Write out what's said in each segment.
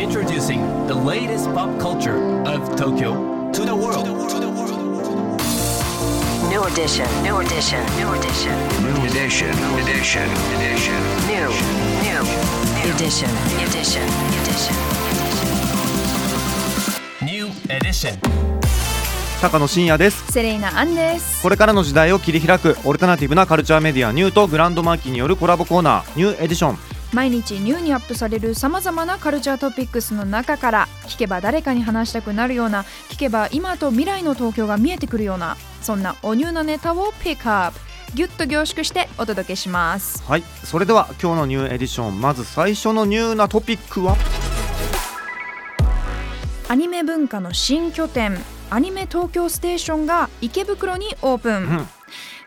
Introducing the latest pop culture of Tokyo to the world. New edition, new edition, new edition, New edition. Edition. Edition. new, new, new edition, edition, edition. New edition. 高野真也ですセレイナアンですこれからの時代を切り開くオルタナティブなカルチャーメディアニューとグランドマーキーによるコラボコーナーニューエディション毎日ニューにアップされるさまざまなカルチャートピックスの中から聞けば誰かに話したくなるような聞けば今と未来の東京が見えてくるようなそんなおニューなネタをピックアップギュッと凝縮してお届けします。はいそれでは今日のニューエディションまず最初のニューなトピックは？アニメ文化の新拠点アニメ東京ステーションが池袋にオープン、ん。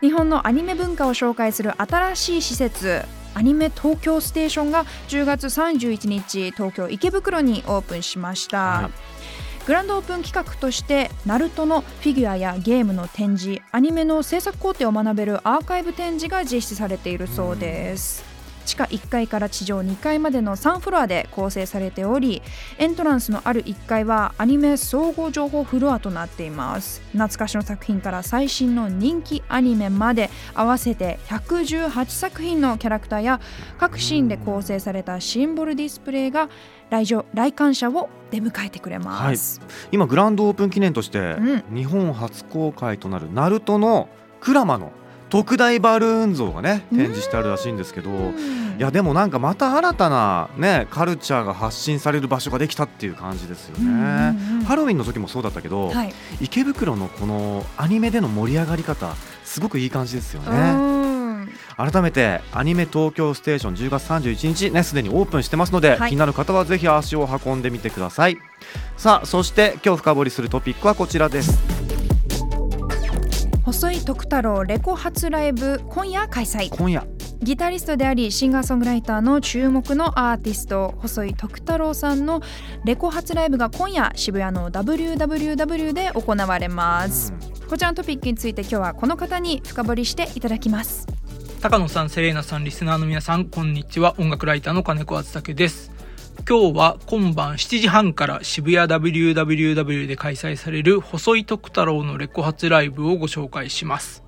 日本のアニメ文化を紹介する新しい施設アニメ東京ステーションが10月31日東京池袋にオープンしました、はい。グランドオープン企画としてナルトのフィギュアやゲームの展示アニメの制作工程を学べるアーカイブ展示が実施されているそうです、地下1階から地上2階までの3フロアで構成されておりエントランスのある1階はアニメ総合情報フロアとなっています。懐かしの作品から最新の人気アニメまで合わせて118作品のキャラクターや各シーンで構成されたシンボルディスプレイが来場来館者を出迎えてくれます、今グランドオープン記念として、うん。日本初公開となるナルトのクラマの特大バルーン像がね展示してあるらしいんですけど、いやでもなんかまた新たなねカルチャーが発信される場所ができたっていう感じですよね、うんうんうんハロウィンの時もそうだったけど、はい、池袋のこのアニメでの盛り上がり方すごくいい感じですようねん。改めてアニメ東京ステーション10月31日ねすでにオープンしてますので、はい。気になる方はぜひ足を運んでみてください。さあそして今日深掘りするトピックはこちらです細井徳太郎レコ発ライブ今夜開催。今夜。ギタリストでありシンガーソングライターの注目のアーティスト細井徳太郎さんのレコ発ライブが今夜渋谷の WWW で行われます、こちらのトピックについて今日はこの方に深掘りしていただきます。高野さん、セレーナさん、リスナーの皆さん、こんにちは。音楽ライターの金子敦武です。今日は今晩7時半から渋谷 WWW で開催される細井徳太郎のレコ発ライブをご紹介します。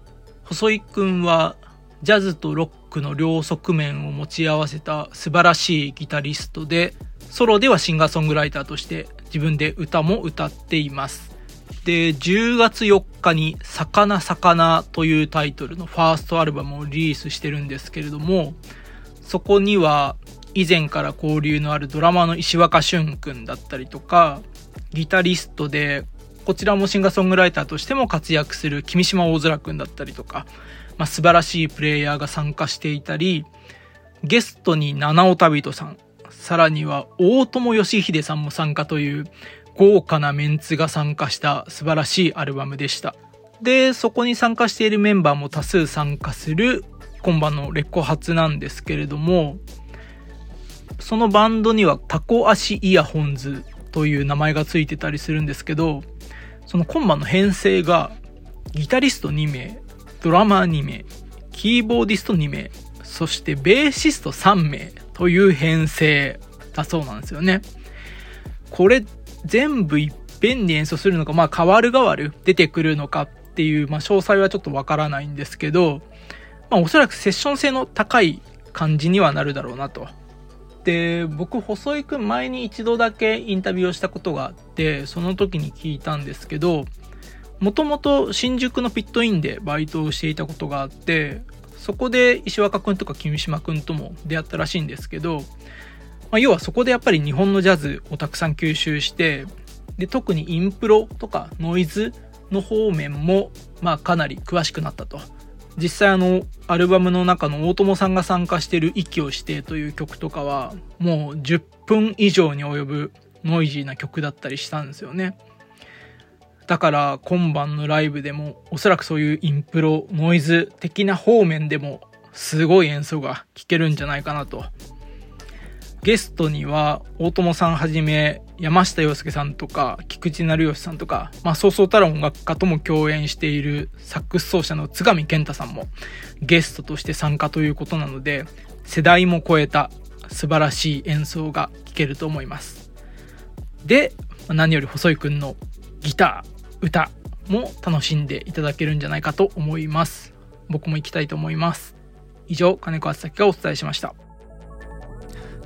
細井くんはジャズとロックの両側面を持ち合わせた素晴らしいギタリストで、ソロではシンガーソングライターとして自分で歌も歌っています。で、10月4日に、魚魚というタイトルのファーストアルバムをリリースしてるんですけれども、そこには以前から交流のあるドラマの石若俊くんだったりとか、ギタリストで、こちらもシンガーソングライターとしても活躍する君島大空くんだったりとか、まあ、素晴らしいプレイヤーが参加していたり、ゲストに七尾旅人さん、さらには大友義秀さんも参加という豪華なメンツが参加した素晴らしいアルバムでした。で、そこに参加しているメンバーも多数参加する今晩のレコ発なんですけれども、そのバンドにはタコ足イヤホンズという名前がついてたりするんですけど、その今晩の編成がギタリスト2名、ドラマー2名、キーボーディスト2名、そしてベーシスト3名という編成だそうなんですよね。これ全部いっぺんに演奏するのか、まあ変わる変わる出てくるのかっていう、まあ詳細はちょっとわからないんですけど、まあおそらくセッション性の高い感じにはなるだろうなと。で、僕、細井くん前に一度だけインタビューをしたことがあって、その時に聞いたんですけど、もともと新宿のピットインでバイトをしていたことがあって、そこで石若くんとか君島くんとも出会ったらしいんですけど、まあ、要はそこでやっぱり日本のジャズをたくさん吸収して、で、特にインプロとかノイズの方面も、まあかなり詳しくなったと。実際あの、アルバムの中の大友さんが参加してる息をしてという曲とかは、もう10分以上に及ぶノイジーな曲だったりしたんですよね。だから今晩のライブでもおそらくそういうインプロ、ノイズ的な方面でもすごい演奏が聴けるんじゃないかなと。ゲストには大友さんはじめ山下洋介さんとか菊池成吉さんとか、まあそうそうたる音楽家とも共演しているサックス奏者の津上健太さんもゲストとして参加ということなので世代も超えた素晴らしい演奏が聴けると思います。で何より細井くんのギター歌も楽しんでいただけるんじゃないかと思います。僕も行きたいと思います。以上金子敦咲がお伝えしました。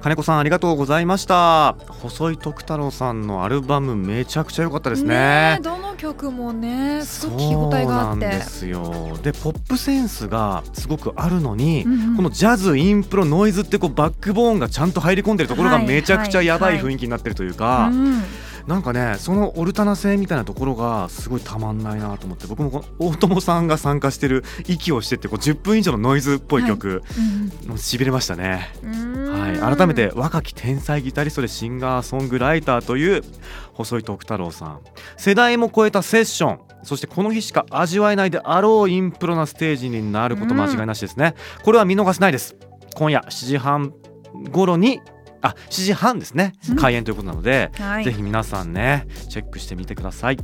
金子さんありがとうございました。細井徳太郎さんのアルバムめちゃくちゃ良かったですね。えどの曲もねすごく聞き応えがあって。ですよ。でポップセンスがすごくあるのに、うんうん。このジャズインプロノイズってこうバックボーンがちゃんと入り込んでるところがはいめちゃくちゃやばい雰囲気になってるというか、うん。なんかねそのオルタナ性みたいなところがすごいたまんないなと思って僕もこの大友さんが参加してる「息をして」ってこう10分以上のノイズっぽい曲、もうしびれましたね。うんい、改めて若き天才ギタリストでシンガーソングライターという細井徳太郎さん。世代も超えたセッション。そしてこの日しか味わえないであろうインプロなステージになること間違いなしですね、これは見逃せないです。今夜7時半頃にあ7時半ですねうん開演ということなので、はいぜひ皆さんねチェックしてみてください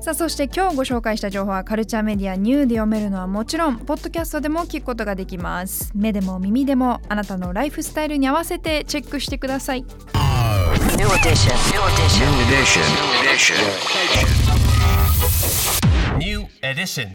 さあそして今日ご紹介した情報はカルチャーメディアニューで読めるのはもちろんポッドキャストでも聞くことができます目でも耳でもあなたのライフスタイルに合わせてチェックしてください New edition. New edition. New edition. New edition. New edition.